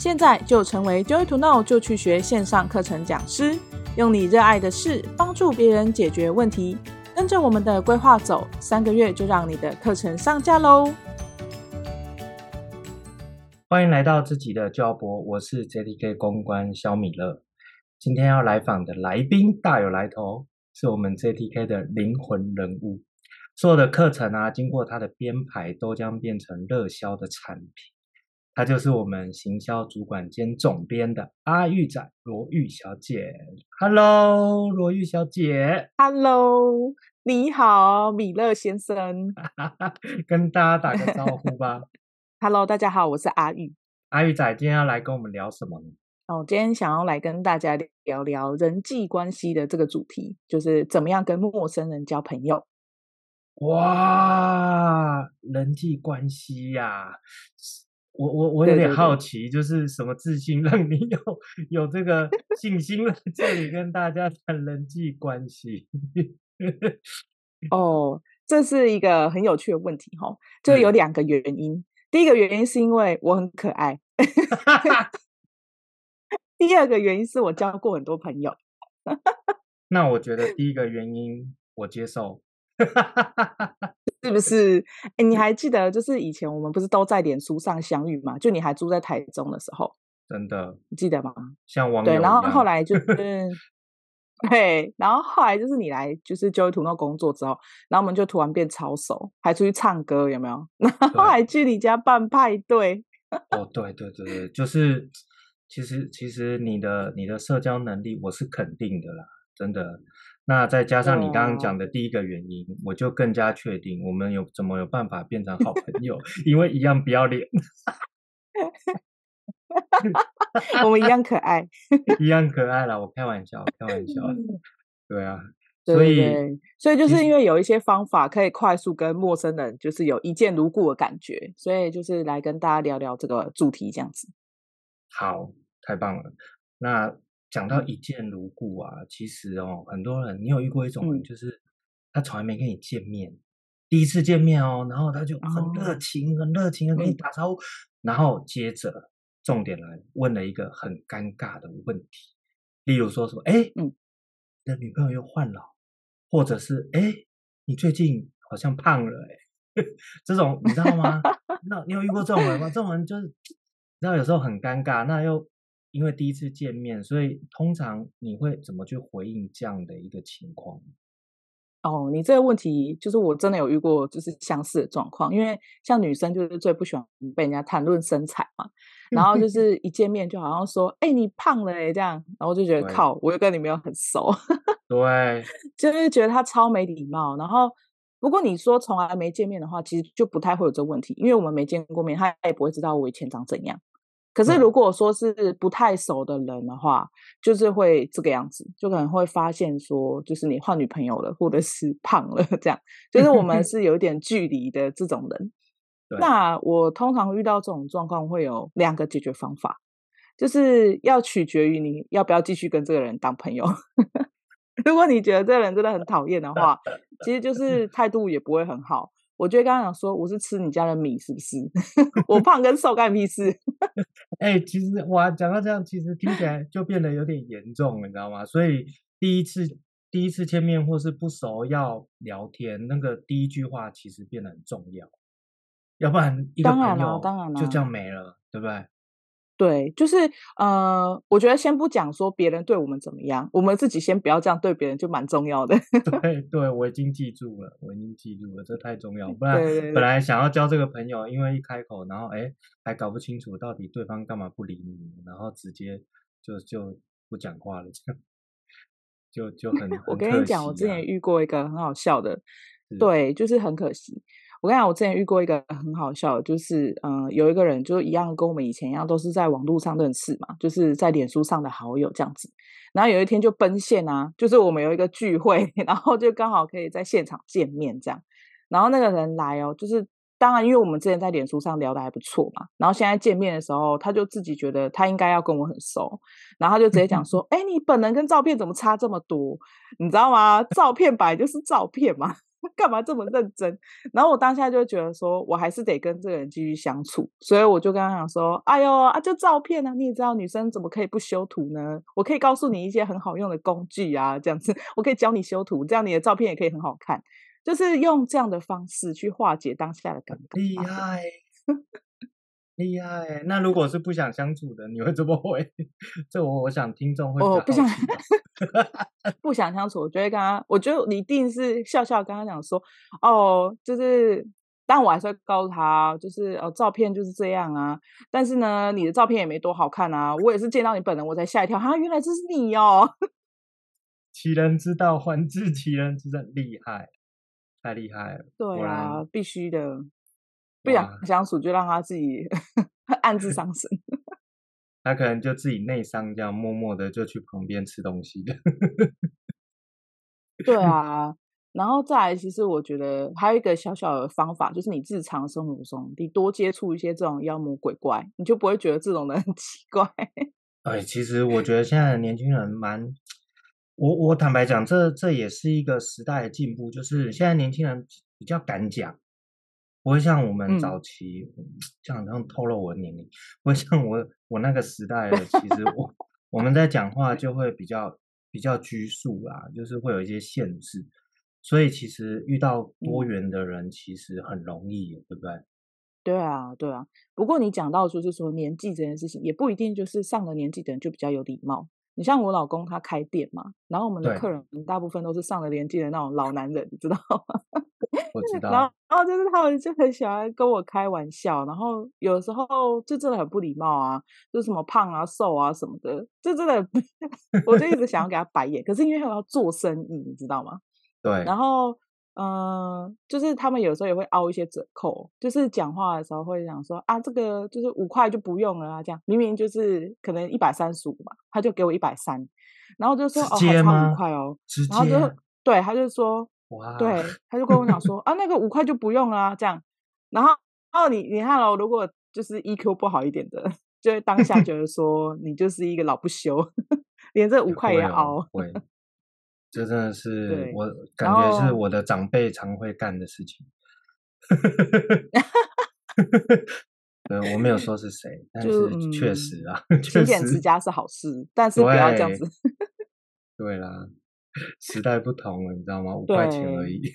现在就成为 Joy to Know 就去学线上课程讲师，用你热爱的事帮助别人解决问题。跟着我们的规划走，三个月就让你的课程上架喽！欢迎来到自己的教博，我是 JTK 公关肖米勒。今天要来访的来宾大有来头，是我们 JTK 的灵魂人物。所有的课程啊，经过他的编排，都将变成热销的产品。他就是我们行销主管兼总编的阿玉仔罗玉小姐。Hello，罗玉小姐。Hello，你好，米勒先生。跟大家打个招呼吧。Hello，大家好，我是阿玉。阿玉仔今天要来跟我们聊什么呢？哦，今天想要来跟大家聊聊人际关系的这个主题，就是怎么样跟陌生人交朋友。哇，人际关系呀、啊！我我我有点好奇，就是什么自信 让你有有这个 信心来这里跟大家谈人际关系？哦，这是一个很有趣的问题哈，就有两个原因。嗯、第一个原因是因为我很可爱，第二个原因是我交过很多朋友。那我觉得第一个原因我接受。是不是？哎，你还记得，就是以前我们不是都在脸书上相遇吗？就你还住在台中的时候，真的，你记得吗？像网友对，然后后来就 是，对，然后后来就是你来就是 Joy to Know 工作之后，然后我们就突然变超熟，还出去唱歌，有没有？然后还去你家办派对。哦，对对对对，就是其实其实你的你的社交能力我是肯定的啦，真的。那再加上你刚刚讲的第一个原因，哦、我就更加确定我们有怎么有办法变成好朋友，因为一样不要脸，我们一样可爱，一样可爱啦。我开玩笑，开玩笑。对啊，对对对，所以所以就是因为有一些方法可以快速跟陌生人就是有一见如故的感觉，所以就是来跟大家聊聊这个主题这样子。好，太棒了。那。讲到一见如故啊，其实哦，很多人，你有遇过一种人，就是他从来没跟你见面，嗯、第一次见面哦，然后他就很热情、哦、很热情的跟你打招呼，嗯、然后接着重点来问了一个很尴尬的问题，例如说什么，哎，嗯，你的女朋友又换了，或者是哎，你最近好像胖了，哎，这种你知道吗？那你有遇过这种人吗？这种人就是，你知道有时候很尴尬，那又。因为第一次见面，所以通常你会怎么去回应这样的一个情况？哦，你这个问题就是我真的有遇过，就是相似的状况。因为像女生就是最不喜欢被人家谈论身材嘛，然后就是 一见面就好像说：“哎，你胖了哎”这样，然后就觉得靠，我又跟你没有很熟，对，就是觉得他超没礼貌。然后不过你说从来没见面的话，其实就不太会有这个问题，因为我们没见过面，他也不会知道我以前长怎样。可是如果说是不太熟的人的话，嗯、就是会这个样子，就可能会发现说，就是你换女朋友了，或者是胖了，这样，就是我们 是有一点距离的这种人。那我通常遇到这种状况，会有两个解决方法，就是要取决于你要不要继续跟这个人当朋友。如果你觉得这个人真的很讨厌的话，其实就是态度也不会很好。我就刚刚讲说，我是吃你家的米，是不是？我胖跟瘦干屁事。哎、欸，其实哇，讲到这样，其实听起来就变得有点严重，你知道吗？所以第一次第一次见面或是不熟要聊天，那个第一句话其实变得很重要，要不然一个朋友就这样没了，对不对？对，就是呃，我觉得先不讲说别人对我们怎么样，我们自己先不要这样对别人，就蛮重要的。对对，我已经记住了，我已经记住了，这太重要。不然本来想要交这个朋友，因为一开口，然后哎，还搞不清楚到底对方干嘛不理你，然后直接就就不讲话了，这样就就很。我跟你讲，我之前遇过一个很好笑的，是对，就是很可惜。我跟你讲，我之前遇过一个很好笑的，就是嗯、有一个人就一样跟我们以前一样，都是在网络上认识嘛，就是在脸书上的好友这样子。然后有一天就奔现啊，就是我们有一个聚会，然后就刚好可以在现场见面这样。然后那个人来哦，就是当然因为我们之前在脸书上聊得还不错嘛，然后现在见面的时候，他就自己觉得他应该要跟我很熟，然后他就直接讲说：“哎，你本人跟照片怎么差这么多？你知道吗？照片本来就是照片嘛。” 干嘛这么认真？然后我当下就觉得说，我还是得跟这个人继续相处，所以我就跟他讲说，哎呦啊，就照片啊，你也知道女生怎么可以不修图呢？我可以告诉你一些很好用的工具啊，这样子，我可以教你修图，这样你的照片也可以很好看，就是用这样的方式去化解当下的尴尬。厉害。厉害！那如果是不想相处的，你会怎么回？这我我想听众会我，不想 不想相处，我觉得跟他，我觉得你一定是笑笑跟他讲说，哦，就是，但我还是会告诉他，就是哦，照片就是这样啊。但是呢，你的照片也没多好看啊。我也是见到你本人，我才吓一跳，哈，原来这是你哦。其人之道还治其人之身，厉害，太厉害了。对啊，必须的。不想相处，就让他自己 暗自 伤神。他可能就自己内伤，这样默默的就去旁边吃东西。对 啊，然后再来，其实我觉得还有一个小小的方法，就是你日常生活中，你多接触一些这种妖魔鬼怪，你就不会觉得这种人很奇怪。哎，其实我觉得现在的年轻人蛮……我我坦白讲，这这也是一个时代的进步，就是现在年轻人比较敢讲。不会像我们早期，嗯、这样好像透露我的年龄。不会像我我那个时代的，其实我我们在讲话就会比较比较拘束啦，就是会有一些限制。所以其实遇到多元的人，其实很容易，嗯、对不对？对啊，对啊。不过你讲到就是说年纪这件事情，也不一定就是上了年纪的人就比较有礼貌。你像我老公他开店嘛，然后我们的客人大部分都是上了年纪的那种老男人，你知道吗？我知道。然后，然后就是他们就很喜欢跟我开玩笑，然后有时候就真的很不礼貌啊，就什么胖啊、瘦啊什么的，就真的，我就一直想要给他白眼。可是因为我要做生意，你知道吗？对。然后。嗯、呃，就是他们有时候也会凹一些折扣，就是讲话的时候会讲说啊，这个就是五块就不用了啊，这样。明明就是可能一百三十五嘛，他就给我一百三，然后就说哦，还差五块哦，然后就对，他就说哇，对，他就跟我讲说 啊，那个五块就不用了啊，这样，然后哦，你你看了，如果就是 EQ 不好一点的，就会当下觉得说你就是一个老不休，连这五块也要凹。这真的是我感觉是我的长辈常会干的事情。对，我没有说是谁，但是确实啊，勤俭持家是好事，但是不要这样子。对啦，时代不同了，你知道吗？五块钱而已。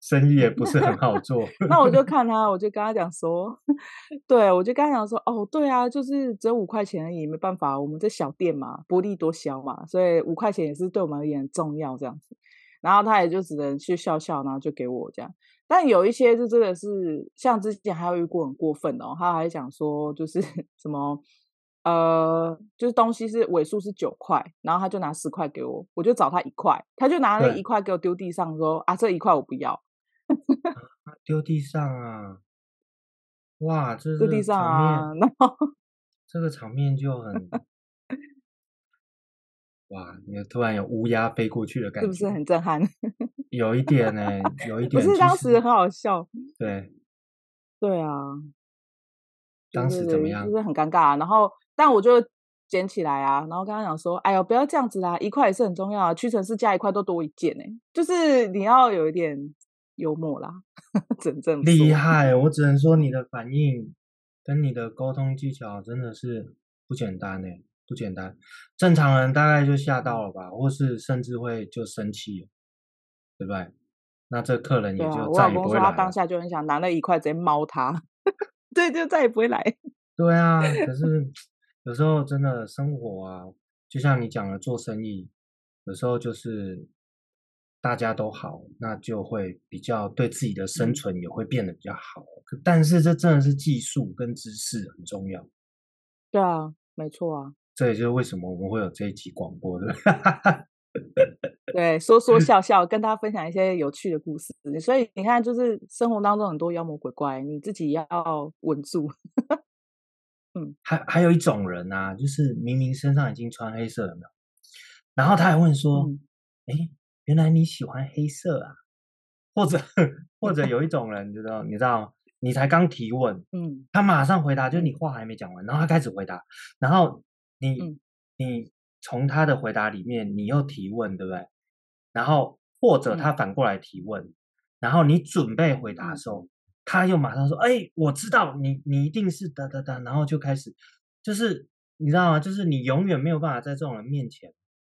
生意也不是很好做，那我就 看他，我就跟他讲说，对，我就跟他讲说，哦，对啊，就是只有五块钱而已，没办法，我们这小店嘛，薄利多销嘛，所以五块钱也是对我们而言很重要这样子。然后他也就只能去笑笑，然后就给我这样。但有一些就真的是，像之前还有遇过很过分哦，他还讲说，就是什么，呃，就是东西是尾数是九块，然后他就拿十块给我，我就找他一块，他就拿了一块给我丢地上，说啊，这一块我不要。丢地上啊！哇，这丢地上啊！然后 这个场面就很 哇，你突然有乌鸦飞过去的感觉，是不是很震撼？有一点呢、欸，有一点。不是当时很好笑。对，对啊。当时怎么样？就是很尴尬、啊。然后，但我就捡起来啊，然后跟他讲说：“哎呦，不要这样子啦，一块也是很重要啊。屈臣氏加一块都多一件呢、欸，就是你要有一点。”幽默啦，真正厉害！我 只能说你的反应跟你的沟通技巧真的是不简单呢，不简单。正常人大概就吓到了吧，或是甚至会就生气了，对不对？那这客人也就再也不会来了。我老公说他当下就很想拿那一块直接猫他，对，就再也不会来。对啊，可是有时候真的生活啊，就像你讲的，做生意有时候就是。大家都好，那就会比较对自己的生存也会变得比较好。嗯、但是这真的是技术跟知识很重要。对啊，没错啊。这也就是为什么我们会有这一集广播的。对，说说笑笑，跟大家分享一些有趣的故事。所以你看，就是生活当中很多妖魔鬼怪，你自己要稳住。嗯，还还有一种人啊，就是明明身上已经穿黑色了，没有然后他还问说：“哎、嗯。”原来你喜欢黑色啊，或者或者有一种人，你知道，你知道，你才刚提问，嗯，他马上回答，就是你话还没讲完，然后他开始回答，然后你、嗯、你从他的回答里面，你又提问，对不对？然后或者他反过来提问，嗯、然后你准备回答的时候，嗯、他又马上说：“哎，我知道你，你一定是哒哒哒。”然后就开始，就是你知道吗？就是你永远没有办法在这种人面前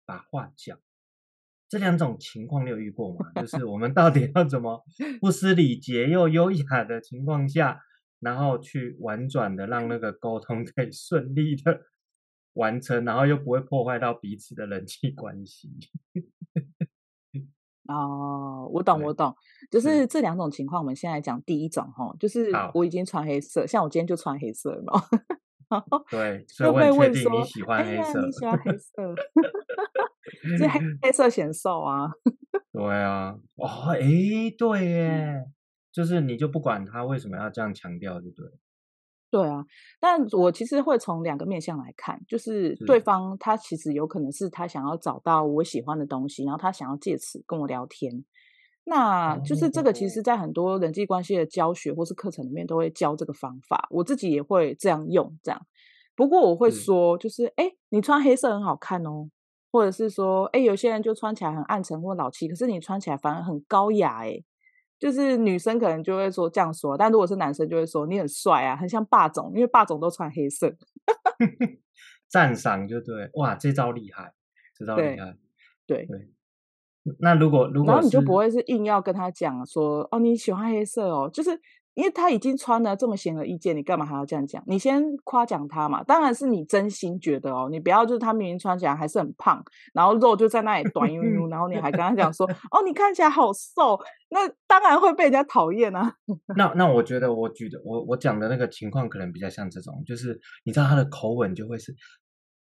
把话讲。这两种情况你有遇过吗？就 是我们到底要怎么不失礼节又优雅的情况下，然后去婉转的让那个沟通可以顺利的完成，然后又不会破坏到彼此的人际关系。哦，我懂，我懂，就是这两种情况。我们先来讲第一种哈，就是我已经穿黑色，像我今天就穿黑色了嘛。对，所以我确定你喜欢黑色，你喜欢黑色。这 黑黑色显瘦啊！对啊，哦，哎，对耶，就是你就不管他为什么要这样强调，就对。对啊，但我其实会从两个面向来看，就是对方他其实有可能是他想要找到我喜欢的东西，然后他想要借此跟我聊天。那就是这个，其实，在很多人际关系的教学或是课程里面都会教这个方法，我自己也会这样用，这样。不过我会说，就是哎，你穿黑色很好看哦。或者是说，哎，有些人就穿起来很暗沉或老气，可是你穿起来反而很高雅，哎，就是女生可能就会说这样说，但如果是男生就会说你很帅啊，很像霸总，因为霸总都穿黑色。赞赏就对，哇，这招厉害，这招厉害，对对。那如果如果，然后你就不会是硬要跟他讲说，哦，你喜欢黑色哦，就是。因为他已经穿了这么显而易见，你干嘛还要这样讲？你先夸奖他嘛，当然是你真心觉得哦，你不要就是他明明穿起来还是很胖，然后肉就在那里短悠悠，然后你还跟他讲说，哦，你看起来好瘦，那当然会被人家讨厌啊。那那我觉得我举的我我讲的那个情况可能比较像这种，就是你知道他的口吻就会是，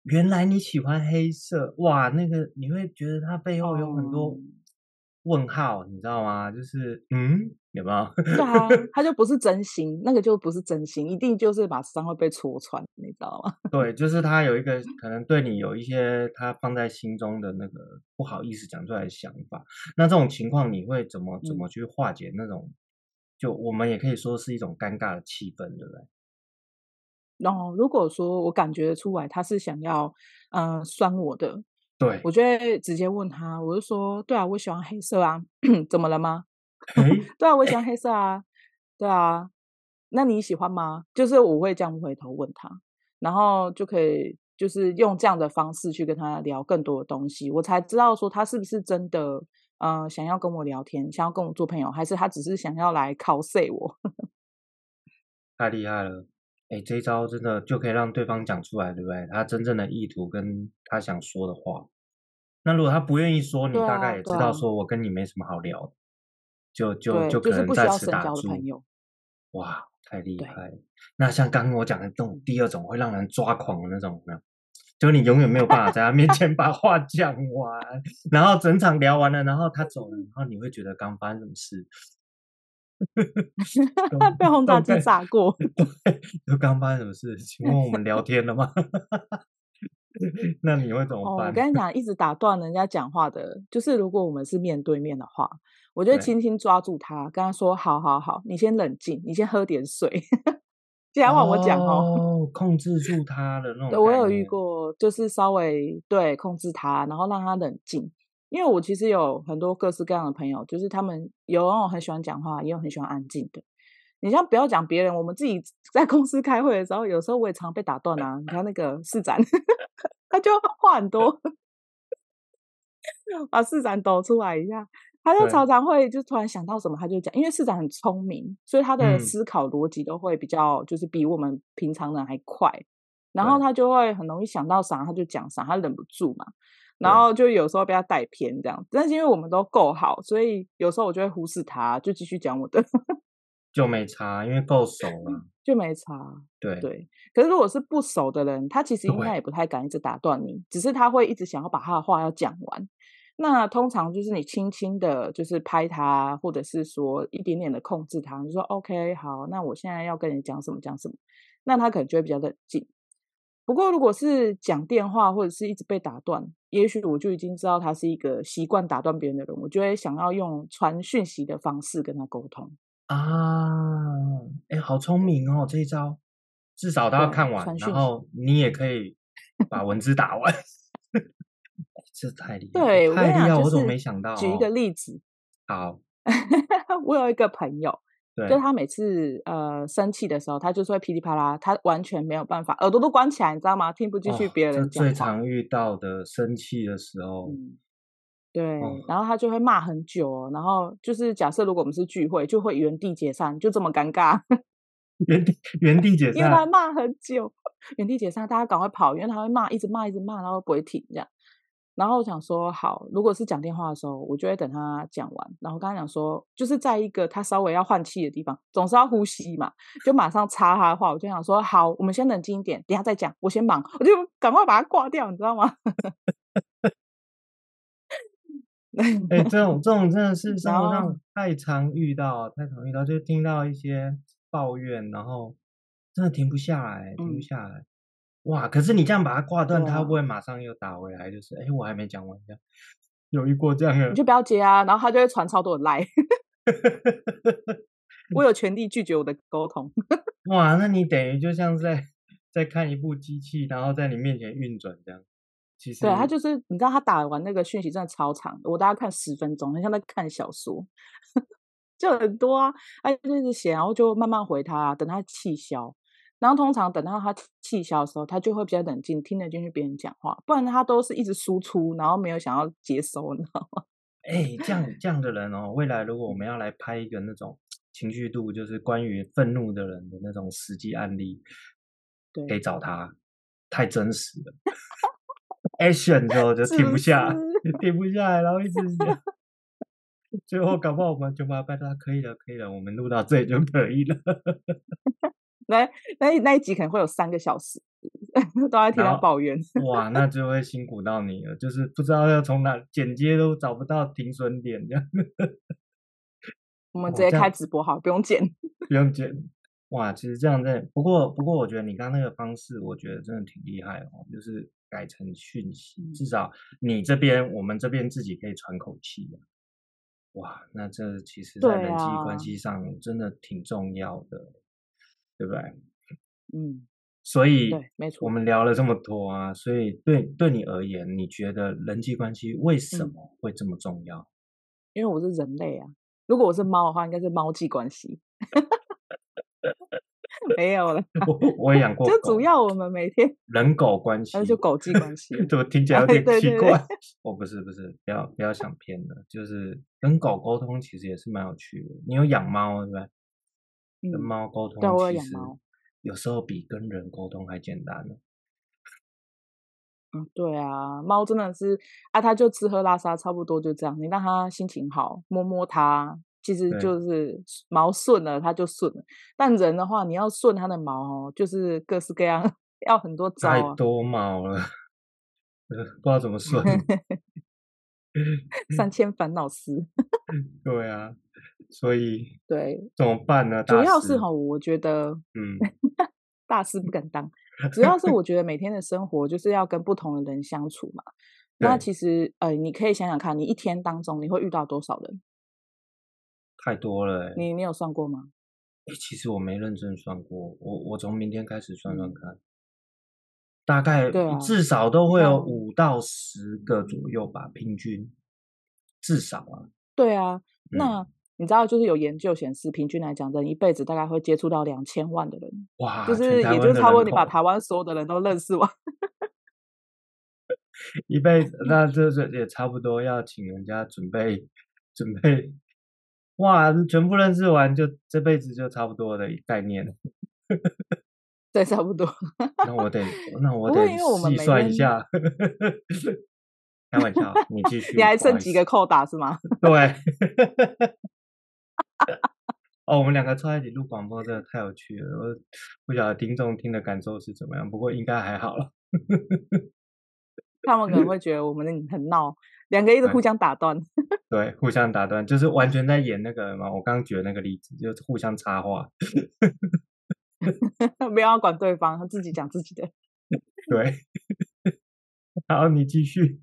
原来你喜欢黑色，哇，那个你会觉得他背后有很多问号，你知道吗？就是嗯。有没有？对啊，他就不是真心，那个就不是真心，一定就是把伤会被戳穿，你知道吗？对，就是他有一个可能对你有一些他放在心中的那个不好意思讲出来的想法。那这种情况你会怎么怎么去化解那种？嗯、就我们也可以说是一种尴尬的气氛，对不对？然后、哦、如果说我感觉出来他是想要嗯、呃、酸我的，对，我就会直接问他，我就说，对啊，我喜欢黑色啊，怎么了吗？对啊，我喜欢黑色啊，对啊，那你喜欢吗？就是我会这样回头问他，然后就可以就是用这样的方式去跟他聊更多的东西，我才知道说他是不是真的呃想要跟我聊天，想要跟我做朋友，还是他只是想要来考 C 我。太厉害了，哎，这一招真的就可以让对方讲出来，对不对？他真正的意图跟他想说的话。那如果他不愿意说，你大概也知道说我跟你没什么好聊的。就就就可能在此打住。哇，太厉害！那像刚刚我讲的这种第二种会让人抓狂的那种，有没有？就你永远没有办法在他面前把话讲完，然后整场聊完了，然后他走了，然后你会觉得刚发生什么事？他 被轰炸机炸过。对，就刚发生什么事？请问我们聊天了吗？那你会怎么办？哦，我跟你讲，一直打断人家讲话的，就是如果我们是面对面的话。我就轻轻抓住他，跟他说：“好好好，你先冷静，你先喝点水。”接下来换我讲哦，哦，控制住他的那种。对，我有遇过，就是稍微对控制他，然后让他冷静。因为我其实有很多各式各样的朋友，就是他们有那种很喜欢讲话，也有很喜欢安静的。你像不要讲别人，我们自己 在公司开会的时候，有时候我也常被打断啊。你看那个市长，他就话很多，把市长抖出来一下。他就常常会就突然想到什么，他就讲，因为市长很聪明，所以他的思考逻辑都会比较就是比我们平常人还快，然后他就会很容易想到啥他就讲啥，他忍不住嘛，然后就有时候被他带偏这样，但是因为我们都够好，所以有时候我就会忽视他，就继续讲我的，就没差，因为够熟了，就没差，对对。可是如果是不熟的人，他其实应该也不太敢一直打断你，只是他会一直想要把他的话要讲完。那通常就是你轻轻的，就是拍他，或者是说一点点的控制他，你说 OK 好，那我现在要跟你讲什么讲什么，那他可能就会比较冷静。不过如果是讲电话或者是一直被打断，也许我就已经知道他是一个习惯打断别人的人，我就会想要用传讯息的方式跟他沟通啊。哎，好聪明哦，这一招，至少他要看完，然后你也可以把文字打完。这太厉害，对，太厉害，我怎么没想到？举一个例子，好，我有一个朋友，对，就他每次呃生气的时候，他就是会噼里啪啦，他完全没有办法，耳朵都关起来，你知道吗？听不进去别人讲。哦，最常遇到的生气的时候。嗯对，哦、然后他就会骂很久，哦，然后就是假设如果我们是聚会，就会原地解散，就这么尴尬。原地原地解散，因为他骂很久，原地解散，大家赶快跑，因为他会骂，一直骂，一直骂，然后不会停这样。然后我想说，好，如果是讲电话的时候，我就会等他讲完，然后跟他讲说，就是在一个他稍微要换气的地方，总是要呼吸嘛，就马上插他的话，我就想说，好，我们先冷静一点，等下再讲，我先忙，我就赶快把他挂掉，你知道吗？哎、欸，这种这种真的是生活上太常遇到，太常遇到，就听到一些抱怨，然后真的停不下来，停不下来。嗯、哇！可是你这样把它挂断，他会不会马上又打回来？就是，哎、欸，我还没讲完，这样有遇过这样的，你就不要接啊，然后他就会传超多的赖。我有权利拒绝我的沟通。哇，那你等于就像在在看一部机器，然后在你面前运转这样。其实对他就是，你知道他打完那个讯息真的超长，我大概看十分钟，很像在看小说，就很多啊，他就一直写，然后就慢慢回他，等他气消，然后通常等到他气消的时候，他就会比较冷静，听得进去别人讲话，不然他都是一直输出，然后没有想要接收，你知道吗？哎、欸，这样这样的人哦，未来如果我们要来拍一个那种情绪度，就是关于愤怒的人的那种实际案例，对，可以找他，太真实了。action 之后就停不下，是是停不下来，然后一直讲，最后搞不好我们就把他拜可以了，可以了，我们录到这里就可以了。来，那那一集可能会有三个小时，都在听他抱怨。哇，那就会辛苦到你了，就是不知道要从哪剪接都找不到停损点这样。我们 直接开直播好，不用剪，不用剪。哇，其实这样在，不过不过我觉得你刚刚那个方式，我觉得真的挺厉害哦，就是。改成讯息，至少你这边，我们这边自己可以喘口气。哇，那这其实在人际关系上真的挺重要的，对，不对？嗯，所以对，没错，我们聊了这么多啊，所以对对你而言，你觉得人际关系为什么会这么重要？嗯、因为我是人类啊，如果我是猫的话，应该是猫际关系。没有了，我我也养过狗，就主要我们每天人狗关系，那就狗际关系，怎么听起来有 点奇怪？哦，不是不是，不要不要想偏了，就是跟狗沟通其实也是蛮有趣的。你有养猫对不对？嗯、跟猫沟通，其实有时候比跟人沟通还简单呢。嗯，对啊，猫真的是啊，它就吃喝拉撒差不多就这样，你让它心情好，摸摸它。其实就是毛顺了，它就顺了。但人的话，你要顺它的毛哦，就是各式各样，要很多招啊。太多毛了，不知道怎么顺。三千烦恼丝。对啊，所以对怎么办呢？主要是哈，我觉得，嗯，大师不敢当。主要是我觉得每天的生活就是要跟不同的人相处嘛。那其实，呃，你可以想想看，你一天当中你会遇到多少人？太多了、欸，你你有算过吗？哎、欸，其实我没认真算过，我我从明天开始算算看，大概至少都会有五到十个左右吧，平均至少啊。对啊，嗯、那你知道，就是有研究显示，平均来讲，人一辈子大概会接触到两千万的人，哇，就是也就是差不多你把台湾所有的人都认识完，一辈子，那这这也差不多要请人家准备准备。哇，全部认识完就这辈子就差不多的概念了，对，差不多。那我得，那我得计算一下。开玩笑，你继续。你还剩几个扣打是吗？对。哦，我们两个坐在一起录广播真的太有趣了，我不晓得听众听的感受是怎么样，不过应该还好了。他们可能会觉得我们很闹。两个一直互相打断，对，互相打断，就是完全在演那个嘛。我刚刚举的那个例子，就是互相插话，不要管对方，他自己讲自己的。对，好，你继续。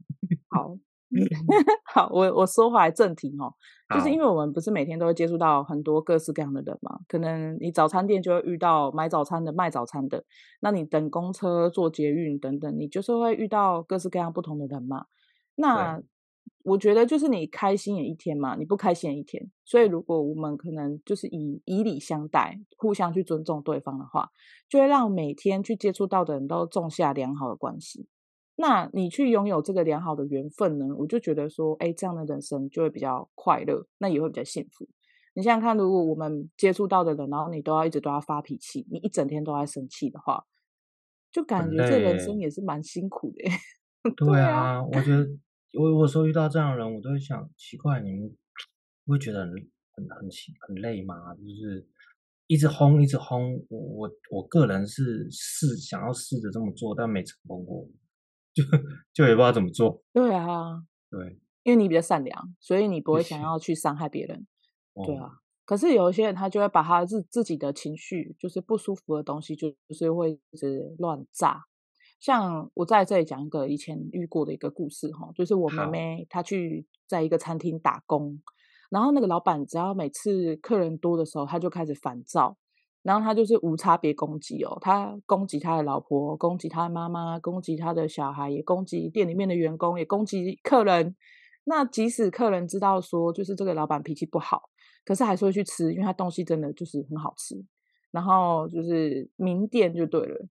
好，好，我我说回来正题哦，就是因为我们不是每天都会接触到很多各式各样的人嘛，可能你早餐店就会遇到买早餐的、卖早餐的，那你等公车、坐捷运等等，你就是会遇到各式各样不同的人嘛。那我觉得就是你开心也一天嘛，你不开心也一天。所以如果我们可能就是以以礼相待，互相去尊重对方的话，就会让每天去接触到的人都种下良好的关系。那你去拥有这个良好的缘分呢？我就觉得说，哎，这样的人生就会比较快乐，那也会比较幸福。你想想看，如果我们接触到的人，然后你都要一直对他发脾气，你一整天都在生气的话，就感觉这人生也是蛮辛苦的。对啊，我觉得我有时候遇到这样的人，我都会想，奇怪，你们会觉得很很很很累吗？就是一直轰，一直轰。我我我个人是试想要试着这么做，但没成功过，就就也不知道怎么做。对啊，对，因为你比较善良，所以你不会想要去伤害别人。对啊，可是有一些人他就会把他自自己的情绪，就是不舒服的东西，就是会一直乱炸。像我在这里讲一个以前遇过的一个故事哈，就是我妹妹她去在一个餐厅打工，然后那个老板只要每次客人多的时候，他就开始烦躁，然后他就是无差别攻击哦，他攻击他的老婆，攻击他的妈妈，攻击他的小孩，也攻击店里面的员工，也攻击客人。那即使客人知道说，就是这个老板脾气不好，可是还是会去吃，因为他东西真的就是很好吃，然后就是名店就对了，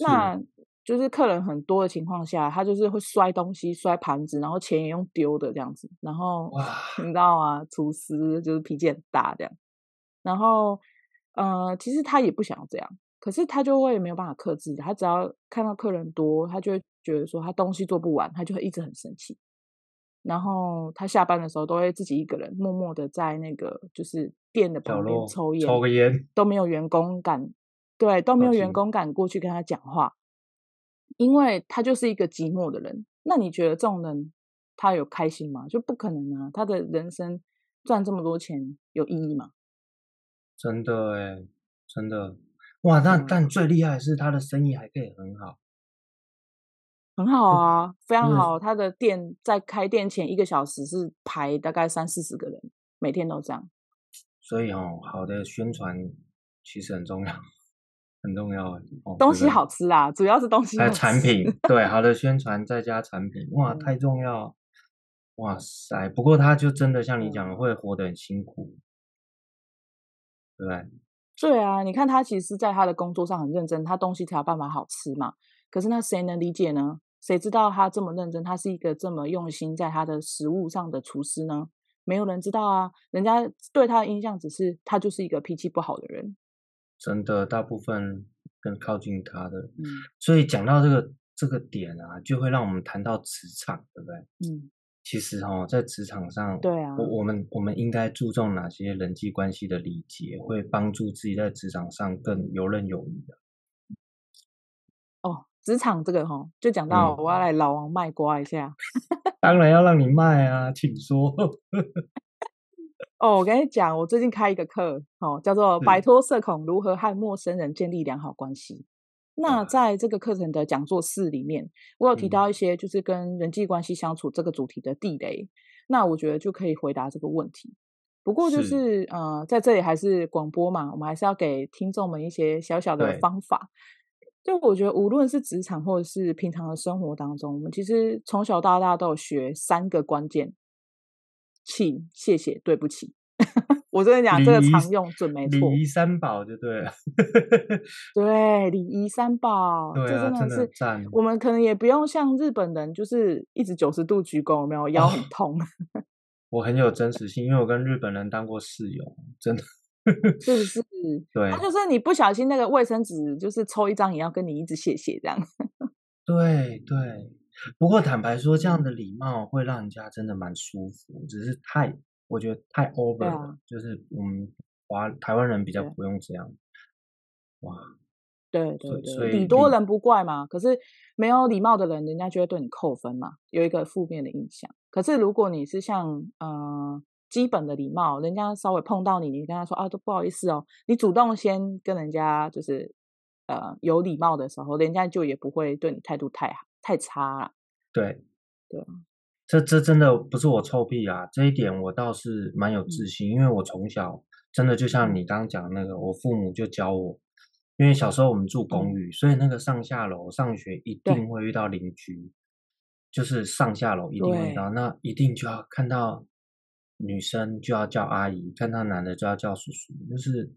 那。就是客人很多的情况下，他就是会摔东西、摔盘子，然后钱也用丢的这样子。然后你知道啊？厨师就是脾气很大这样。然后，呃，其实他也不想要这样，可是他就会没有办法克制。他只要看到客人多，他就会觉得说他东西做不完，他就会一直很生气。然后他下班的时候都会自己一个人默默的在那个就是店的旁边抽烟，抽个烟都没有员工敢，对，都没有员工敢过去跟他讲话。因为他就是一个寂寞的人，那你觉得这种人他有开心吗？就不可能啊！他的人生赚这么多钱有意义吗？真的哎，真的哇！但、嗯、但最厉害的是他的生意还可以很好，很好啊，非常好。他的店在开店前一个小时是排大概三四十个人，每天都这样。所以哦，好的宣传其实很重要。很重要哦，东西好吃啊，主要是东西好吃。还有产品，对，好的宣传再加产品，哇，太重要，哇塞！不过他就真的像你讲的，会活得很辛苦，对不对？对啊，你看他其实在他的工作上很认真，他东西才有办法好吃嘛。可是那谁能理解呢？谁知道他这么认真，他是一个这么用心在他的食物上的厨师呢？没有人知道啊，人家对他的印象只是他就是一个脾气不好的人。真的，大部分更靠近他的，嗯，所以讲到这个这个点啊，就会让我们谈到职场，对不对？嗯，其实哦，在职场上，对啊，我我们我们应该注重哪些人际关系的礼节，会帮助自己在职场上更游刃有余的？哦，职场这个哈、哦，就讲到我要来老王卖瓜一下，嗯、当然要让你卖啊，请说。哦，我跟你讲，我最近开一个课，哦，叫做“摆脱社恐，如何和陌生人建立良好关系”。那在这个课程的讲座四里面，我有提到一些就是跟人际关系相处这个主题的地雷。那我觉得就可以回答这个问题。不过就是，是呃，在这里还是广播嘛，我们还是要给听众们一些小小的方法。就我觉得，无论是职场或者是平常的生活当中，我们其实从小到大都有学三个关键。请、谢谢、对不起，我跟你讲，这个常用准没错。礼仪三宝就对了。对，礼仪三宝，这真的是的我们可能也不用像日本人，就是一直九十度鞠躬，有没有腰很痛。哦、我很有真实性，因为我跟日本人当过室友，真的。是不是？对，他就是你不小心那个卫生纸，就是抽一张也要跟你一直谢谢这样。对对。不过坦白说，这样的礼貌会让人家真的蛮舒服，只是太，我觉得太 over 了，啊、就是我们华台湾人比较不用这样。哇，对对对，礼多人不怪嘛。可是没有礼貌的人，人家就会对你扣分嘛，有一个负面的印象。可是如果你是像呃基本的礼貌，人家稍微碰到你，你跟他说啊，都不好意思哦，你主动先跟人家就是呃有礼貌的时候，人家就也不会对你态度太好。太差了，对，对，这这真的不是我臭屁啊，这一点我倒是蛮有自信，嗯、因为我从小真的就像你刚刚讲的那个，我父母就教我，因为小时候我们住公寓，嗯、所以那个上下楼上学一定会遇到邻居，就是上下楼一定会遇到，那一定就要看到女生就要叫阿姨，看到男的就要叫叔叔，就是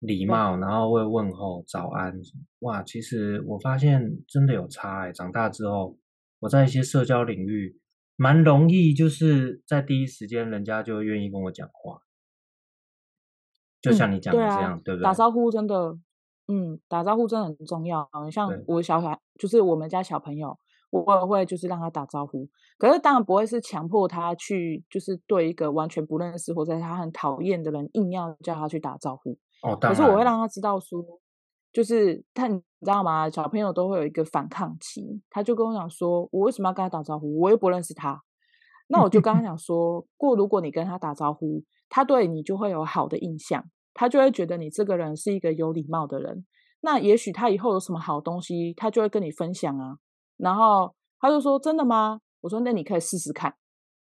礼貌，然后会问候早安。哇，其实我发现真的有差哎，长大之后我在一些社交领域蛮容易，就是在第一时间人家就会愿意跟我讲话。就像你讲的这样，嗯对啊、对不对？打招呼真的，嗯，打招呼真的很重要。像我小孩，就是我们家小朋友，我也会就是让他打招呼。可是当然不会是强迫他去，就是对一个完全不认识或者他很讨厌的人硬要叫他去打招呼。哦，可是我会让他知道说，就是他你知道吗？小朋友都会有一个反抗期。他就跟我讲说，我为什么要跟他打招呼？我又不认识他。那我就跟他讲说过，如果你跟他打招呼。他对你就会有好的印象，他就会觉得你这个人是一个有礼貌的人。那也许他以后有什么好东西，他就会跟你分享啊。然后他就说：“真的吗？”我说：“那你可以试试看。”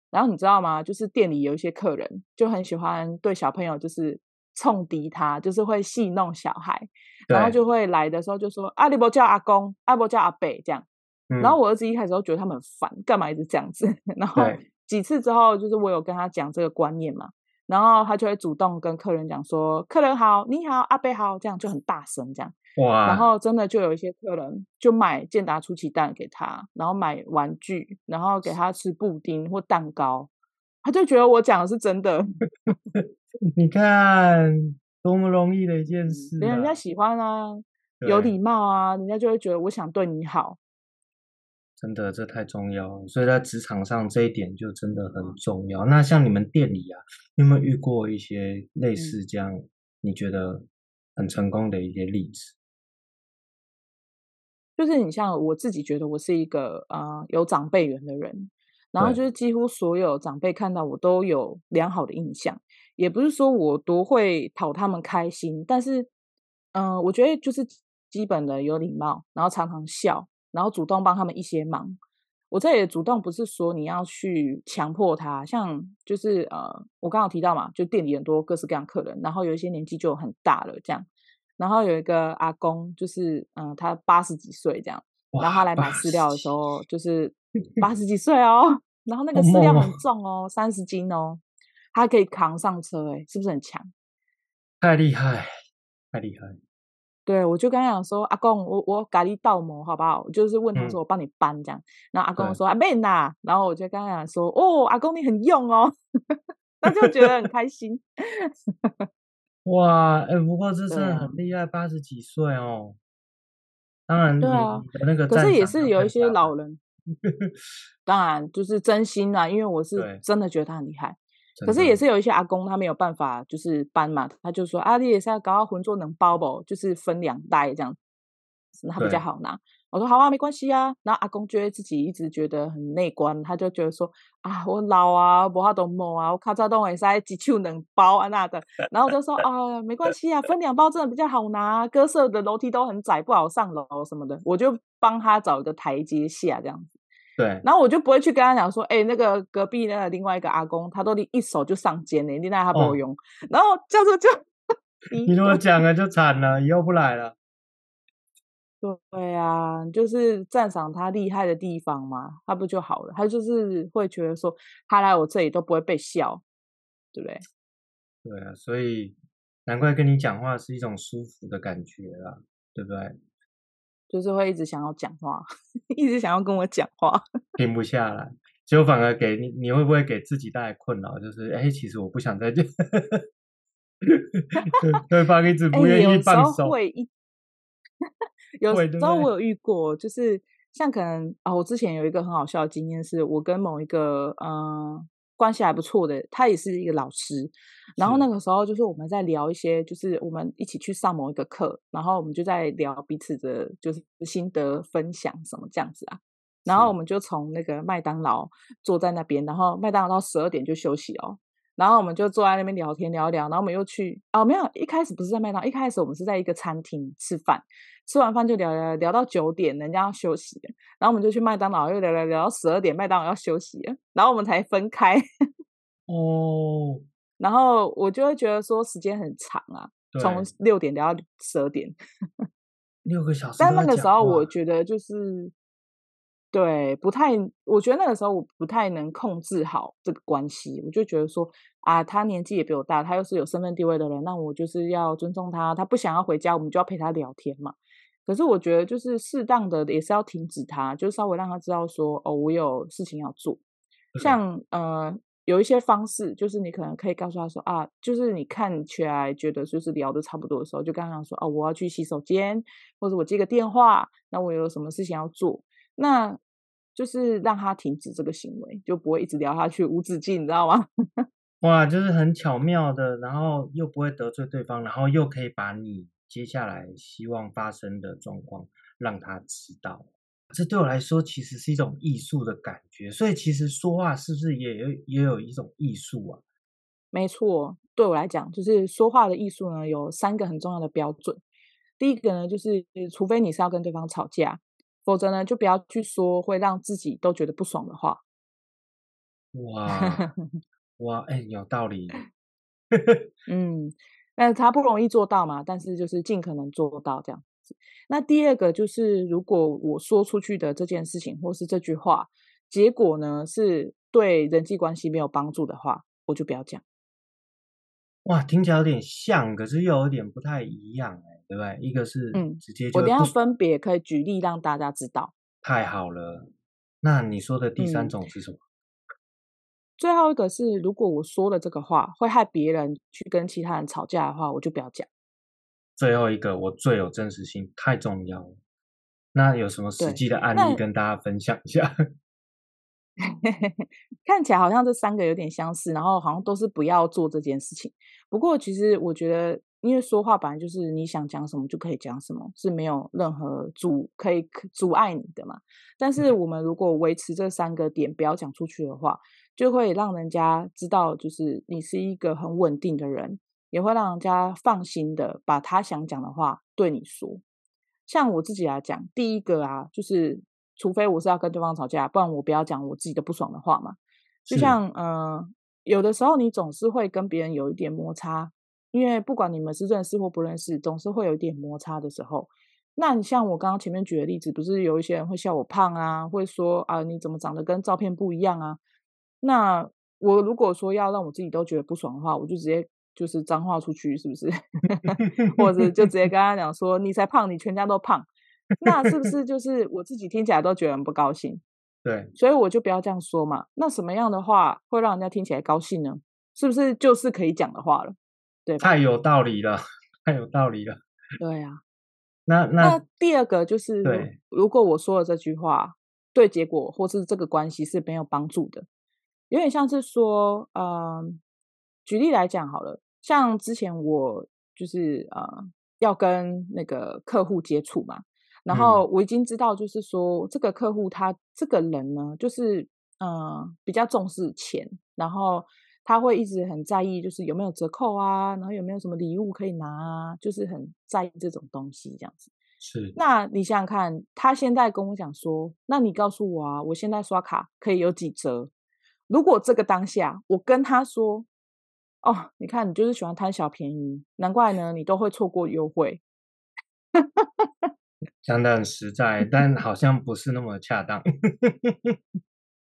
然后你知道吗？就是店里有一些客人就很喜欢对小朋友就是冲敌他，就是会戏弄小孩，然后就会来的时候就说：“阿里伯叫阿公，阿伯叫阿伯这样。嗯”然后我儿子一开始都觉得他们很烦，干嘛一直这样子？然后几次之后，就是我有跟他讲这个观念嘛。然后他就会主动跟客人讲说：“客人好，你好，阿伯好。”这样就很大声，这样。哇！然后真的就有一些客人就买健达出奇蛋给他，然后买玩具，然后给他吃布丁或蛋糕，他就觉得我讲的是真的。你看多么容易的一件事啊，人家喜欢啊，有礼貌啊，人家就会觉得我想对你好。真的，这太重要了，所以在职场上这一点就真的很重要。那像你们店里啊，你有没有遇过一些类似这样你觉得很成功的一些例子？就是你像我自己觉得我是一个啊、呃、有长辈缘的人，然后就是几乎所有长辈看到我都有良好的印象，也不是说我多会讨他们开心，但是嗯、呃，我觉得就是基本的有礼貌，然后常常笑。然后主动帮他们一些忙，我这里主动不是说你要去强迫他，像就是呃，我刚刚提到嘛，就店里很多各式各样客人，然后有一些年纪就很大了这样，然后有一个阿公，就是嗯、呃，他八十几岁这样，然后他来买饲料的时候就是 八十几岁哦，然后那个饲料很重哦，三十斤哦，他可以扛上车，诶，是不是很强？太厉害，太厉害。对，我就跟他讲说，阿公，我我咖喱倒模好不好？就是问他说，我帮你搬这样。嗯、然后阿公说，阿妹呐。然后我就跟他讲说，哦，阿公你很用哦，他就觉得很开心。哇，哎，不过这真的很厉害，八十几岁哦。当然，对啊，那个可是也是有一些老人，当然就是真心啦，因为我是真的觉得他很厉害。可是也是有一些阿公，他没有办法，就是搬嘛，他就说啊，你也是要搞到混做能包不？就是分两袋这样，他比较好拿。我说好啊，没关系啊。然后阿公觉得自己一直觉得很内观，他就觉得说啊，我老啊，不好动摸啊，我卡扎东也是几球能包啊那的。然后我就说啊，没关系啊，分两包真的比较好拿。各色的楼梯都很窄，不好上楼什么的，我就帮他找一个台阶下这样子。对，然后我就不会去跟他讲说，哎、欸，那个隔壁那个另外一个阿公，他都一手就上肩呢，你那他不用，哦、然后叫做就，你如果 讲了就惨了，以后不来了。对啊，就是赞赏他厉害的地方嘛，他不就好了？他就是会觉得说，他来我这里都不会被笑，对不对？对啊，所以难怪跟你讲话是一种舒服的感觉啦，对不对？就是会一直想要讲话，一直想要跟我讲话，停不下来，结果反而给你，你会不会给自己带来困扰？就是，哎，其实我不想再见，对方一直不愿意放手。会一，有时候我有遇过，就是像可能啊、哦，我之前有一个很好笑的经验，是我跟某一个嗯。呃关系还不错的，他也是一个老师。然后那个时候就是我们在聊一些，就是我们一起去上某一个课，然后我们就在聊彼此的，就是心得分享什么这样子啊。然后我们就从那个麦当劳坐在那边，然后麦当劳到十二点就休息哦。然后我们就坐在那边聊天聊一聊，然后我们又去哦，没有，一开始不是在麦当劳，一开始我们是在一个餐厅吃饭。吃完饭就聊聊聊到九点，人家要休息，然后我们就去麦当劳又聊聊聊到十二点，麦当劳要休息，然后我们才分开。哦，然后我就会觉得说时间很长啊，从六点聊到十二点，六个小时。但那个时候我觉得就是，对，不太，我觉得那个时候我不太能控制好这个关系，我就觉得说啊，他年纪也比我大，他又是有身份地位的人，那我就是要尊重他，他不想要回家，我们就要陪他聊天嘛。可是我觉得就是适当的也是要停止他，就稍微让他知道说哦，我有事情要做，像呃有一些方式，就是你可能可以告诉他说啊，就是你看起来觉得就是聊的差不多的时候，就刚刚说哦，我要去洗手间，或者我接个电话，那我有什么事情要做，那。就是让他停止这个行为，就不会一直聊下去无止境，你知道吗？哇，就是很巧妙的，然后又不会得罪对方，然后又可以把你接下来希望发生的状况让他知道。这对我来说其实是一种艺术的感觉，所以其实说话是不是也有也有一种艺术啊？没错，对我来讲，就是说话的艺术呢，有三个很重要的标准。第一个呢，就是除非你是要跟对方吵架。否则呢，就不要去说会让自己都觉得不爽的话。哇 哇，哎、欸，有道理。嗯，那他不容易做到嘛，但是就是尽可能做到这样子。那第二个就是，如果我说出去的这件事情或是这句话，结果呢是对人际关系没有帮助的话，我就不要讲。哇，听起来有点像，可是又有点不太一样哎。对不对？一个是直接就，嗯，我等下分别可以举例让大家知道。太好了，那你说的第三种是什么？嗯，最后一个是，如果我说了这个话会害别人去跟其他人吵架的话，我就不要讲。最后一个我最有真实性，太重要了。那有什么实际的案例跟大家分享一下？看起来好像这三个有点相似，然后好像都是不要做这件事情。不过其实我觉得。因为说话本来就是你想讲什么就可以讲什么，是没有任何阻可以阻碍你的嘛。但是我们如果维持这三个点不要讲出去的话，就会让人家知道，就是你是一个很稳定的人，也会让人家放心的把他想讲的话对你说。像我自己来讲，第一个啊，就是除非我是要跟对方吵架，不然我不要讲我自己的不爽的话嘛。就像呃，有的时候你总是会跟别人有一点摩擦。因为不管你们是认识或不认识，总是会有一点摩擦的时候。那你像我刚刚前面举的例子，不是有一些人会笑我胖啊，会说啊，你怎么长得跟照片不一样啊？那我如果说要让我自己都觉得不爽的话，我就直接就是脏话出去，是不是？或者就直接跟他讲说，你才胖，你全家都胖。那是不是就是我自己听起来都觉得很不高兴？对，所以我就不要这样说嘛。那什么样的话会让人家听起来高兴呢？是不是就是可以讲的话了？对，太有道理了，太有道理了。对啊，那那，那第二个就是，对，如果我说了这句话，对结果或是这个关系是没有帮助的，有点像是说，嗯、呃，举例来讲好了，像之前我就是呃要跟那个客户接触嘛，然后我已经知道，就是说、嗯、这个客户他这个人呢，就是嗯、呃、比较重视钱，然后。他会一直很在意，就是有没有折扣啊，然后有没有什么礼物可以拿啊，就是很在意这种东西这样子。是，那你想想看，他现在跟我讲说，那你告诉我啊，我现在刷卡可以有几折？如果这个当下我跟他说，哦，你看你就是喜欢贪小便宜，难怪呢，你都会错过优惠。讲得很实在，但好像不是那么恰当。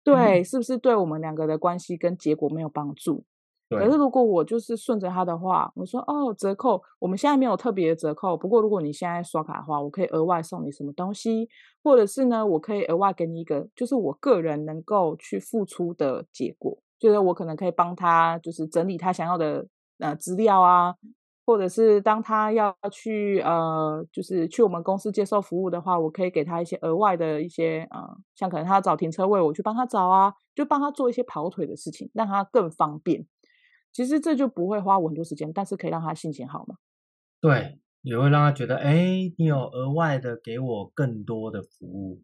对，是不是对我们两个的关系跟结果没有帮助？可是如果我就是顺着他的话，我说哦，折扣，我们现在没有特别的折扣，不过如果你现在刷卡的话，我可以额外送你什么东西，或者是呢，我可以额外给你一个，就是我个人能够去付出的结果，就是我可能可以帮他，就是整理他想要的呃资料啊。或者是当他要去呃，就是去我们公司接受服务的话，我可以给他一些额外的一些呃，像可能他要找停车位，我去帮他找啊，就帮他做一些跑腿的事情，让他更方便。其实这就不会花我很多时间，但是可以让他心情好嘛。对，也会让他觉得，哎，你有额外的给我更多的服务，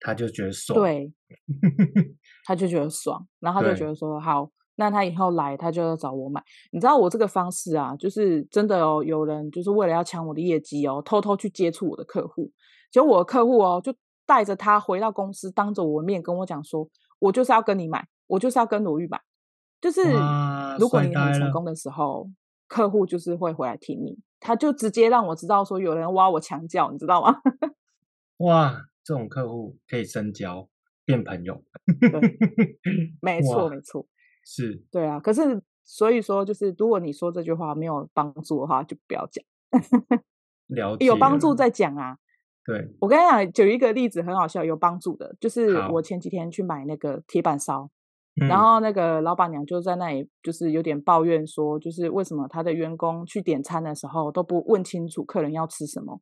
他就觉得爽。对，他就觉得爽，然后他就觉得说好。那他以后来，他就要找我买。你知道我这个方式啊，就是真的哦，有人就是为了要抢我的业绩哦，偷偷去接触我的客户。结果我的客户哦，就带着他回到公司，当着我的面跟我讲说：“我就是要跟你买，我就是要跟罗玉买。”就是如果你很成功的时候，客户就是会回来听你。他就直接让我知道说有人挖我墙角，你知道吗？哇，这种客户可以深交变朋友。对，没错没错，是，对啊。可是所以说，就是如果你说这句话没有帮助的话，就不要讲。了解，有帮助再讲啊。对，我跟你讲，有一个例子很好笑，有帮助的，就是我前几天去买那个铁板烧。然后那个老板娘就在那里，就是有点抱怨说，就是为什么他的员工去点餐的时候都不问清楚客人要吃什么。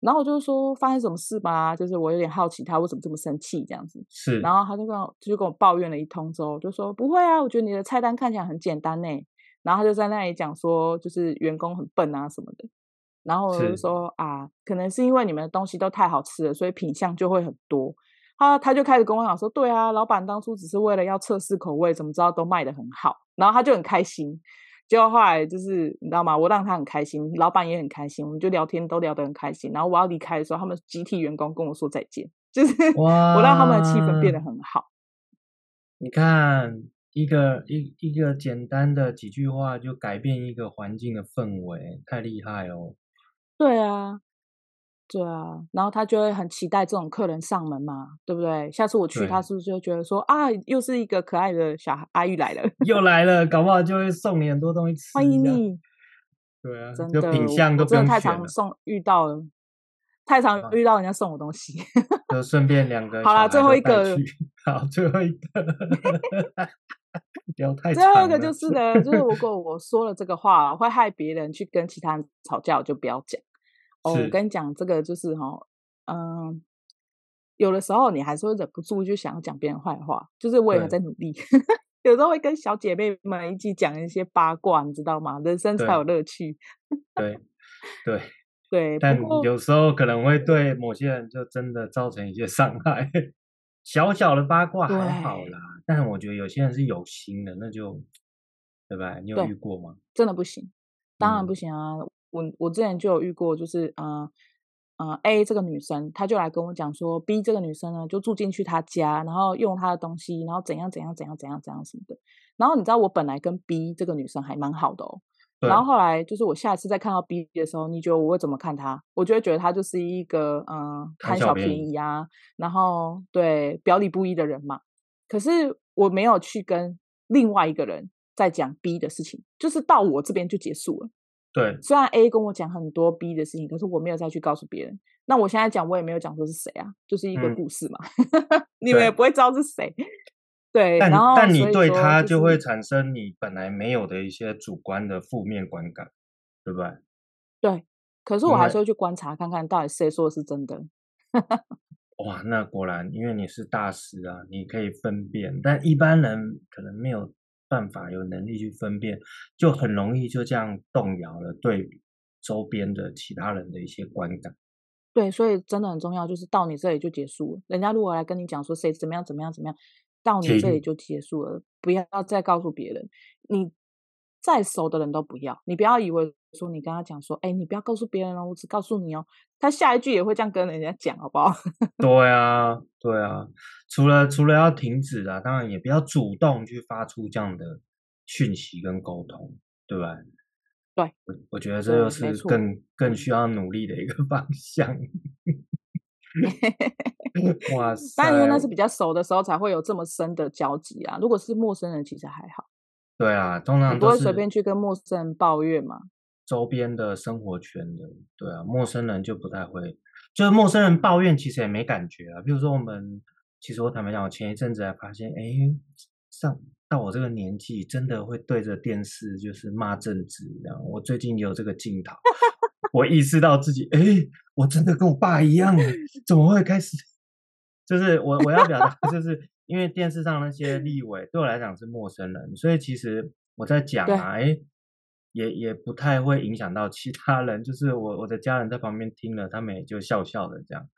然后我就说发生什么事吧，就是我有点好奇他为什么这么生气这样子。是。然后他就跟我就跟我抱怨了一通之后，就说不会啊，我觉得你的菜单看起来很简单呢。然后他就在那里讲说，就是员工很笨啊什么的。然后我就说啊，可能是因为你们的东西都太好吃了，所以品相就会很多。他他就开始跟我讲说，对啊，老板当初只是为了要测试口味，怎么知道都卖得很好，然后他就很开心。结果后来就是你知道吗？我让他很开心，老板也很开心，我们就聊天都聊得很开心。然后我要离开的时候，他们集体员工跟我说再见，就是 我让他们的气氛变得很好。你看，一个一一个简单的几句话就改变一个环境的氛围，太厉害哦。对啊。对啊，然后他就会很期待这种客人上门嘛，对不对？下次我去，他是不是就觉得说啊，又是一个可爱的小阿玉来了，又来了，搞不好就会送你很多东西吃。欢迎你。对啊，真的，品相都真的太常送遇到了，太常遇到人家送我东西，就顺便两 个。好啦，最后一个，好，最后一个，不要太。最后一个就是呢，就是如果我说了这个话，会害别人去跟其他人吵架，我就不要讲。哦，我跟你讲，这个就是哈，嗯，有的时候你还是会忍不住就想要讲别人坏话，就是我也在努力，有时候会跟小姐妹们一起讲一些八卦，你知道吗？人生才有乐趣。对对对，但有时候可能会对某些人就真的造成一些伤害。小小的八卦还好啦，但我觉得有些人是有心的，那就对吧？你有遇过吗？真的不行，当然不行啊。嗯我我之前就有遇过，就是呃呃 A 这个女生，她就来跟我讲说，B 这个女生呢就住进去她家，然后用她的东西，然后怎样怎样怎样怎样怎样什么的。然后你知道我本来跟 B 这个女生还蛮好的哦，然后后来就是我下一次再看到 B 的时候，你觉得我会怎么看她？我就会觉得她就是一个嗯贪、呃、小便宜啊，然后对表里不一的人嘛。可是我没有去跟另外一个人在讲 B 的事情，就是到我这边就结束了。对，虽然 A 跟我讲很多 B 的事情，可是我没有再去告诉别人。那我现在讲，我也没有讲说是谁啊，就是一个故事嘛，嗯、你们也不会知道是谁。对，但但你对他就会产生你本来没有的一些主观的负面观感，对不对？对，可是我还是会去观察看看到底谁说的是真的。哇，那果然，因为你是大师啊，你可以分辨，但一般人可能没有。办法有能力去分辨，就很容易就这样动摇了对周边的其他人的一些观感。对，所以真的很重要，就是到你这里就结束了。人家如果来跟你讲说谁怎么样怎么样怎么样，到你这里就结束了，不要再告诉别人。你再熟的人都不要，你不要以为说你跟他讲说，哎，你不要告诉别人哦，我只告诉你哦。他下一句也会这样跟人家讲，好不好？对啊，对啊。除了除了要停止啊，当然也不要主动去发出这样的讯息跟沟通，对吧？对，我我觉得这就是更更需要努力的一个 方向。哇塞！但因为那是比较熟的时候才会有这么深的交集啊。如果是陌生人，其实还好。对啊，通常你不会随便去跟陌生人抱怨嘛。周边的生活圈的，对啊，陌生人就不太会，就是陌生人抱怨其实也没感觉啊。比如说我们，其实我坦白讲，我前一阵子还发现，哎，上到我这个年纪，真的会对着电视就是骂政治这样。我最近有这个镜头，我意识到自己，哎，我真的跟我爸一样，怎么会开始？就是我我要表达就是。因为电视上那些立委对我来讲是陌生人，所以其实我在讲啊，哎，也也不太会影响到其他人。就是我我的家人在旁边听了，他们也就笑笑的这样。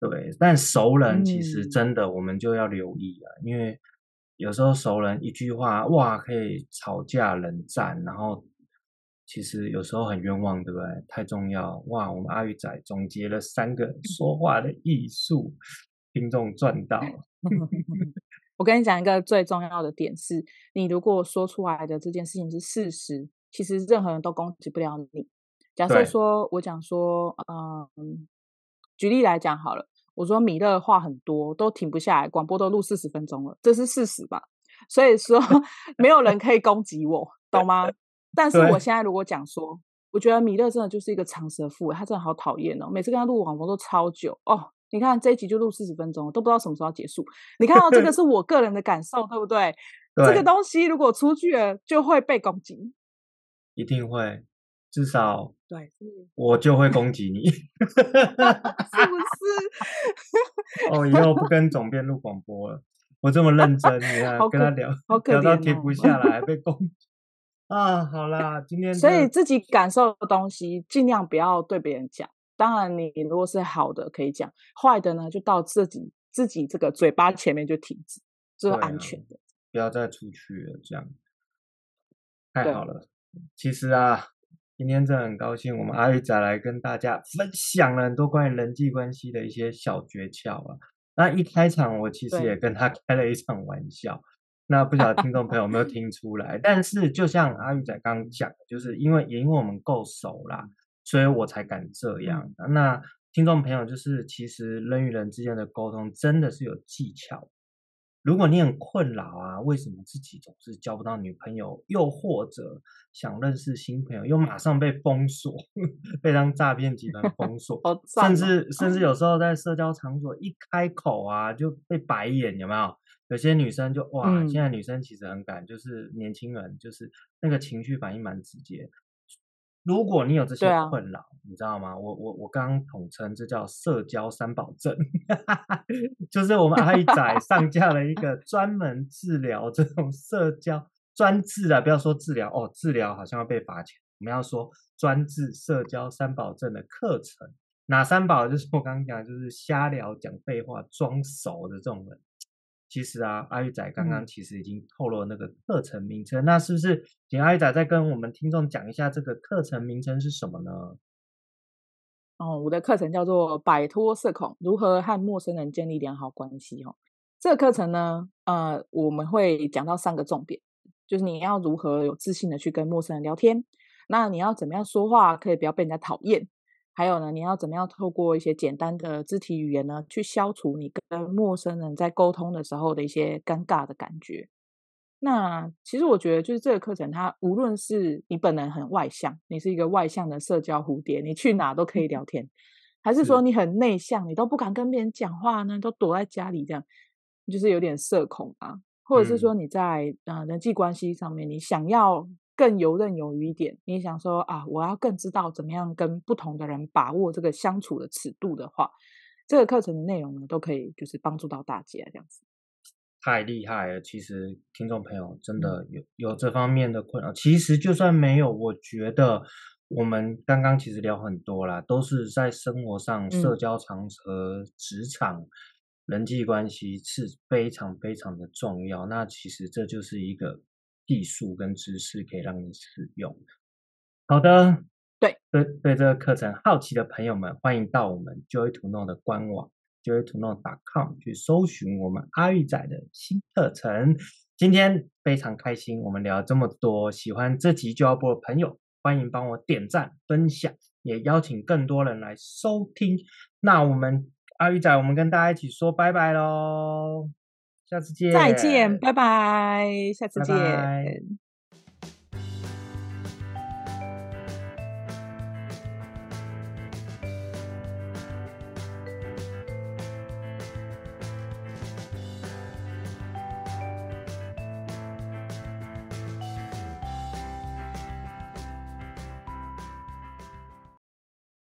对，但熟人其实真的我们就要留意啊，嗯、因为有时候熟人一句话哇可以吵架冷战，然后其实有时候很冤枉，对不对？太重要哇！我们阿鱼仔总结了三个说话的艺术，听众赚到。我跟你讲一个最重要的点是，你如果说出来的这件事情是事实，其实任何人都攻击不了你。假设说我讲说，嗯，举例来讲好了，我说米勒话很多，都停不下来，广播都录四十分钟了，这是事实吧？所以说 没有人可以攻击我，懂吗？但是我现在如果讲说，我觉得米勒真的就是一个长舌妇，他真的好讨厌哦，每次跟他录广播都超久哦。你看这一集就录四十分钟，都不知道什么时候要结束。你看到这个 是我个人的感受，对不对？对，这个东西如果出去了，就会被攻击，一定会，至少对，我就会攻击你，是不是？哦，以后不跟总编录广播了。我这么认真，你看跟他聊，哦、聊到停不下来，被攻击啊！好啦，今天所以自己感受的东西，尽量不要对别人讲。当然，你如果是好的可以讲，坏的呢就到自己自己这个嘴巴前面就停止，这、就是安全的、啊。不要再出去了，这样太好了。其实啊，今天真的很高兴，我们阿玉仔来跟大家分享了很多关于人际关系的一些小诀窍啊。那一开场，我其实也跟他 开了一场玩笑。那不晓得听众朋友有没有听出来？但是就像阿玉仔刚刚讲，就是因为也因为我们够熟啦。所以我才敢这样。那听众朋友，就是其实人与人之间的沟通真的是有技巧。如果你很困扰啊，为什么自己总是交不到女朋友？又或者想认识新朋友，又马上被封锁，被当诈骗集团 封锁，甚至甚至有时候在社交场所一开口啊就被白眼，有没有？有些女生就哇，现在女生其实很敢，就是年轻人，就是那个情绪反应蛮直接。如果你有这些困扰，啊、你知道吗？我我我刚刚统称这叫社交三宝症，就是我们阿姨仔 上架了一个专门治疗这种社交专治啊，不要说治疗哦，治疗好像要被罚钱。我们要说专治社交三宝症的课程，哪三宝？就是我刚刚讲，就是瞎聊、讲废话、装熟的这种人。其实啊，阿玉仔刚刚其实已经透露了那个课程名称，嗯、那是不是请阿玉仔再跟我们听众讲一下这个课程名称是什么呢？哦，我的课程叫做《摆脱社恐：如何和陌生人建立良好关系》哦。这个课程呢，呃，我们会讲到三个重点，就是你要如何有自信的去跟陌生人聊天，那你要怎么样说话可以不要被人家讨厌。还有呢，你要怎么样透过一些简单的肢体语言呢，去消除你跟陌生人在沟通的时候的一些尴尬的感觉？那其实我觉得，就是这个课程，它无论是你本人很外向，你是一个外向的社交蝴蝶，你去哪都可以聊天；还是说你很内向，你都不敢跟别人讲话呢，都躲在家里这样，就是有点社恐啊；或者是说你在呃人际关系上面，你想要。更游刃有余一点，你想说啊，我要更知道怎么样跟不同的人把握这个相处的尺度的话，这个课程的内容呢，都可以就是帮助到大家这样子。太厉害了！其实听众朋友真的有有这方面的困扰，其实就算没有，我觉得我们刚刚其实聊很多啦，都是在生活上、社交场合、职场、人际关系是非常非常的重要。那其实这就是一个。技术跟知识可以让你使用。好的，对对对，这个课程好奇的朋友们，欢迎到我们 Joy to Know 的官网 Joy to Know.com 去搜寻我们阿玉仔的新课程。今天非常开心，我们聊了这么多，喜欢这集就要播的朋友，欢迎帮我点赞、分享，也邀请更多人来收听。那我们阿玉仔，我们跟大家一起说拜拜喽。下次见，再见，拜拜，下次见。拜拜。